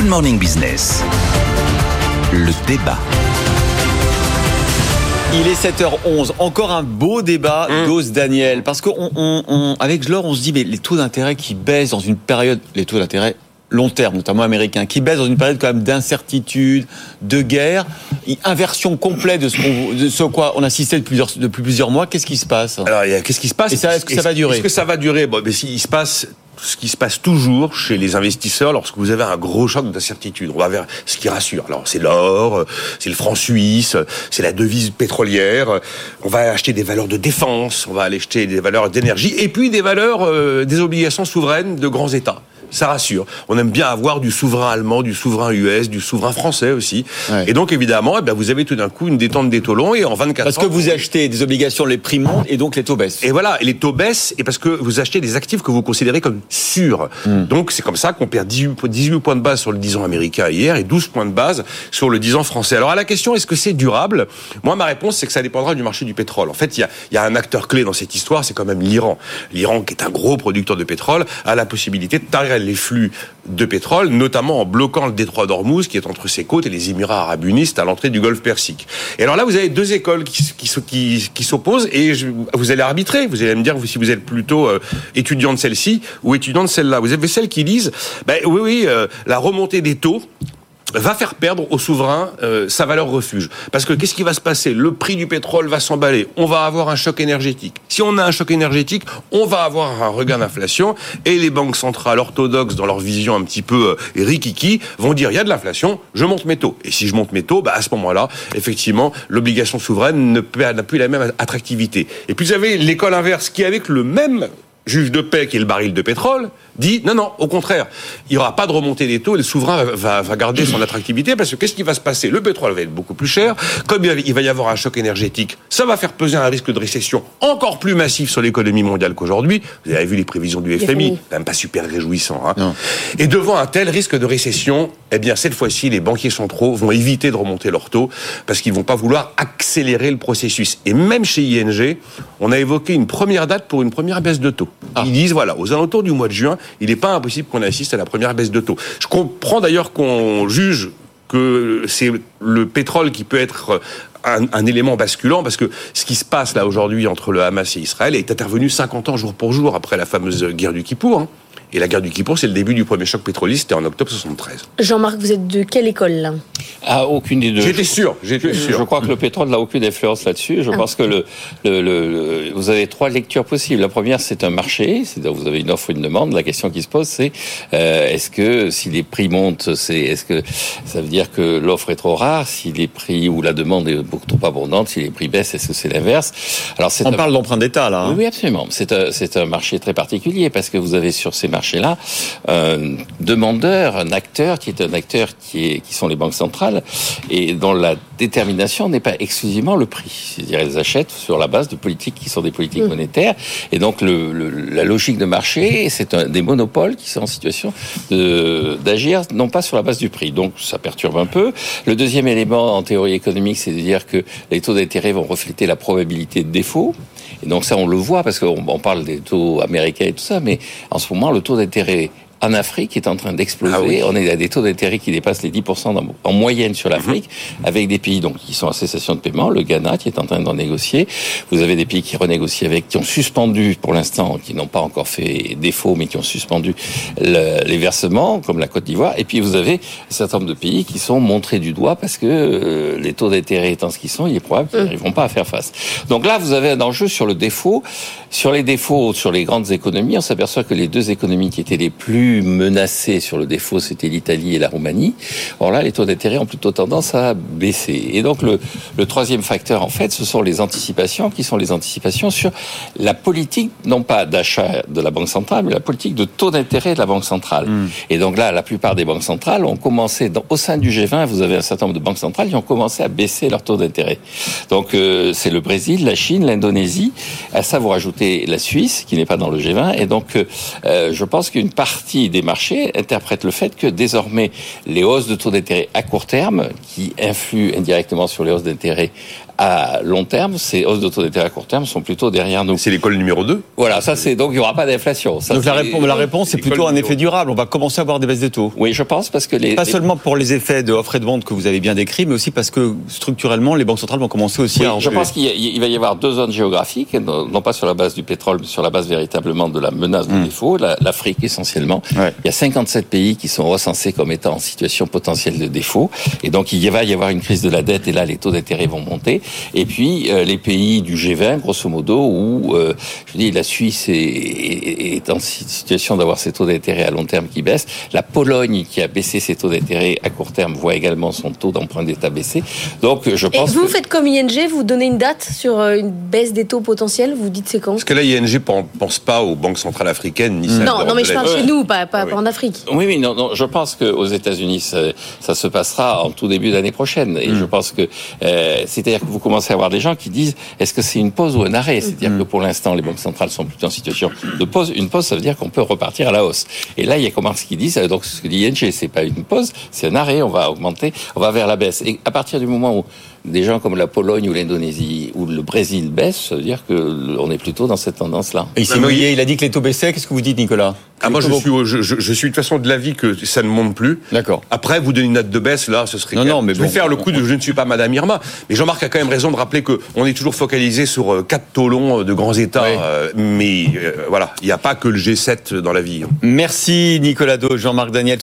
Good Morning Business. Le débat. Il est 7h11. Encore un beau débat Mmh. d'Ose Daniel. Parce qu'avec Jlore, on se dit, mais les taux d'intérêt qui baissent dans une période, les taux d'intérêt long terme, notamment américains, qui baissent dans une période quand même d'incertitude, de guerre, inversion complète de ce, qu'on- de ce quoi on assistait depuis plusieurs, depuis plusieurs mois. Qu'est-ce qui se passe? Alors, qu'est-ce qui se passe? Et ça, est-ce que ça va durer? Est-ce que ça va durer? Bon, mais se passe ce qui se passe toujours chez les investisseurs lorsque vous avez un gros choc d'incertitude. On va vers ce qui rassure. Alors, c'est l'or, c'est le franc suisse, c'est la devise pétrolière. On va acheter des valeurs de défense, on va aller acheter des valeurs d'énergie, et puis des valeurs, euh, des obligations souveraines de grands États. Ça rassure. On aime bien avoir du souverain allemand, du souverain US, du souverain français aussi. Ouais. Et donc, évidemment, eh ben, vous avez tout d'un coup une détente des taux longs et en 24 Parce ans, que vous achetez des obligations, les prix montent et donc les taux baissent. et voilà, et les taux baissent, et parce que vous achetez des actifs que vous considérez comme sûrs. Hmm. Donc c'est comme ça qu'on perd 18, po- 18 points de base sur le 10 ans américain hier et 12 points de base sur le 10 ans français. Alors à la question, est-ce que c'est durable? Moi, ma réponse, c'est que ça dépendra du marché du pétrole. En fait, il y a, il y a un acteur clé dans cette histoire, c'est quand même l'Iran. L'Iran, qui est un gros producteur de pétrole, a la possibilité de tarir les flux de pétrole, notamment en bloquant le détroit d'Ormuz, qui est entre ses côtes et les Émirats arabes unis, à l'entrée du Golfe Persique. Et alors là, vous avez deux écoles qui, s'opposent, et vous allez arbitrer. Vous allez me dire si vous êtes plutôt euh, étudiant de celle-ci ou étudiant de celle-là. Vous avez celles qui disent, ben, oui, oui, euh, la remontée des taux va faire perdre au souverain euh, sa valeur refuge. Parce que qu'est-ce qui va se passer? Le prix du pétrole va s'emballer. On va avoir un choc énergétique. Si on a un choc énergétique, on va avoir un regain d'inflation. Et les banques centrales orthodoxes, dans leur vision un petit peu euh, rikiki, vont dire il y a de l'inflation, je monte mes taux. Et si je monte mes taux, bah, à ce moment-là, effectivement, l'obligation souveraine n'a plus la même attractivité. Et puis vous avez l'école inverse qui, avec le même juge de paix qui est le baril de pétrole, dit non, non, au contraire, il n'y aura pas de remontée des taux et le souverain va, va- garder son attractivité parce que qu'est-ce qui va se passer? Le pétrole va être beaucoup plus cher, comme il va- y avoir un choc énergétique, ça va faire peser un risque de récession encore plus massif sur l'économie mondiale qu'aujourd'hui. Vous avez vu les prévisions du FMI, même pas super réjouissant. hein. Et devant un tel risque de récession, eh bien cette fois-ci, les banquiers centraux vont éviter de remonter leurs taux parce qu'ils vont pas vouloir accélérer le processus. Et même chez ING, on a évoqué une première date pour une première baisse de taux. Ils disent voilà, aux alentours du mois de juin, il n'est pas impossible qu'on assiste à la première baisse de taux. Je comprends d'ailleurs qu'on juge que c'est le pétrole qui peut être un, élément basculant parce que ce qui se passe là aujourd'hui entre le Hamas et Israël est intervenu 50 ans jour pour jour après la fameuse guerre du Kippour. hein. Et la guerre du Kippour, c'est le début du premier choc pétrolier, c'était en octobre 73. Jean-Marc, vous êtes de quelle école là? Ah, aucune des deux. J'étais sûr, j'étais Je, sûr. je crois que le pétrole n'a aucune influence là-dessus. Je Ah. pense que le, le, le- le- vous avez trois lectures possibles. La première, c'est un marché, c'est-à-dire vous avez une offre ou une demande. La question qui se pose, c'est euh, est-ce que si les prix montent, c'est est-ce que ça veut dire que l'offre est trop rare? Si les prix ou la demande est beaucoup trop abondante, si les prix baissent, est-ce que c'est l'inverse? Alors On un- parle d'emprunt d'État là. hein. oui, oui, absolument. C'est un, c'est un marché très particulier parce que vous avez sur ces marchés-là un demandeur, un acteur qui est un acteur qui, est, qui sont les banques centrales et dont la détermination n'est pas exclusivement le prix. C'est-à-dire elles achètent sur la base de politiques qui sont des politiques monétaires et donc le, le- la logique de marché, c'est des monopoles qui sont en situation d'agir non pas sur la base du prix. Donc ça perturbe un peu. Le deuxième élément en théorie économique, c'est de dire que les taux d'intérêt vont refléter la probabilité de défaut. Et donc ça, on le voit parce qu'on on parle des taux américains et tout ça, mais en ce moment, le taux d'intérêt en Afrique est en train d'exploser. Ah oui. On est à des taux d'intérêt qui dépassent les 10% dans- en moyenne sur l'Afrique, avec des pays donc qui sont en cessation de paiement, le Ghana qui est en train d'en négocier. Vous avez des pays qui renégocient avec, qui ont suspendu pour l'instant, qui n'ont pas encore fait défaut, mais qui ont suspendu le- les versements, comme la Côte d'Ivoire. Et puis vous avez un certain nombre de pays qui sont montrés du doigt parce que euh, les taux d'intérêt étant ce qu'ils sont, il est probable qu'ils n'arriveront pas à faire face. Donc là, vous avez un enjeu sur le défaut. Sur les défauts, sur les grandes économies, on s'aperçoit que les deux économies qui étaient les plus menacées sur le défaut, c'était l'Italie et la Roumanie. Or là, les taux d'intérêt ont plutôt tendance à baisser. Et donc le, le troisième facteur, en fait, ce sont les anticipations, qui sont les anticipations sur la politique, non pas d'achat de la Banque centrale, mais la politique de taux d'intérêt de la Banque centrale. Et donc là, la plupart des banques centrales ont commencé, dans- au sein du G20, vous avez un certain nombre de banques centrales qui ont commencé à baisser leur taux d'intérêt. Donc euh, c'est le Brésil, la Chine, l'Indonésie, à ça vous rajoutez la Suisse, qui n'est pas dans le G20. Et donc euh, euh, je pense qu'une partie des marchés interprète le fait que désormais les hausses de taux d'intérêt à court terme, qui influent indirectement sur les hausses d'intérêt à long terme, ces hausses de taux d'intérêt à court terme sont plutôt derrière nous. C'est l'école numéro 2 Voilà, ça c'est donc il n'y aura pas d'inflation. Ça, Donc la réponse, la réponse, c'est plutôt un effet durable. On va commencer à avoir des baisses des taux. Oui, je pense parce que les Pas les- seulement pour les effets de offre et de vente que vous avez bien décrits, mais aussi parce que structurellement, les banques centrales vont commencer aussi Oui, à je pense qu'il va y avoir deux zones géographiques, non pas sur la base du pétrole, mais sur la base véritablement de la menace de défaut, la- l'Afrique essentiellement. Ouais. Il y a 57 pays qui sont recensés comme étant en situation potentielle de défaut, et donc il va y avoir une crise de la dette, et là les taux d'intérêt vont monter. Et puis euh, les pays du G20, grosso modo, où euh, je dis la Suisse est, est- est en si- situation d'avoir ses taux d'intérêt à long terme qui baissent. La Pologne, qui a baissé ses taux d'intérêt à court terme, voit également son taux d'emprunt d'État baisser. Donc je Et pense vous que- faites comme ING, vous donnez une date sur euh, une baisse des taux potentiels, vous dites c'est quand? Parce que là, ING pen- pense pas aux banques centrales africaines, ni celles Non, non mais je parle chez nous, pas, pas, Ah oui. pas en Afrique. Oui, oui, non, non. Je pense qu'aux États-Unis, ça, ça se passera en tout début d'année prochaine. Et je pense que, euh, c'est-à-dire que vous commencez à avoir des gens qui disent, est-ce que c'est une pause ou un arrêt? C'est-à-dire que pour l'instant, les banques centrales sont plutôt en situation de pause. Une pause, ça veut dire qu'on peut repartir à la hausse. Et là, il y a Commerce qui disent, euh, donc ce que dit ING, c'est pas une pause, c'est un arrêt. On va augmenter, on va vers la baisse. Et à partir du moment où des gens comme la Pologne ou l'Indonésie ou le Brésil baissent, ça veut dire que le- on est plutôt dans cette tendance-là. Et il s'est Non, mais mouillé, il a dit que les taux baissaient. Qu'est-ce que vous dites, Nicolas? Ah, moi, je suis, au- je, je- je suis de toute façon de l'avis que ça ne monte plus. D'accord. Après, vous donnez une note de baisse, là, ce serait. Non, non, mais je vais bon. faire le coup de je ne suis pas Madame Irma. Mais Jean-Marc a quand même raison de rappeler que on est toujours focalisé sur euh, quatre taux longs de grands États. Oui. euh, mais euh, voilà, il n'y a pas que le G7 dans la vie. hein. Merci Nicolas Do, Jean-Marc Daniel.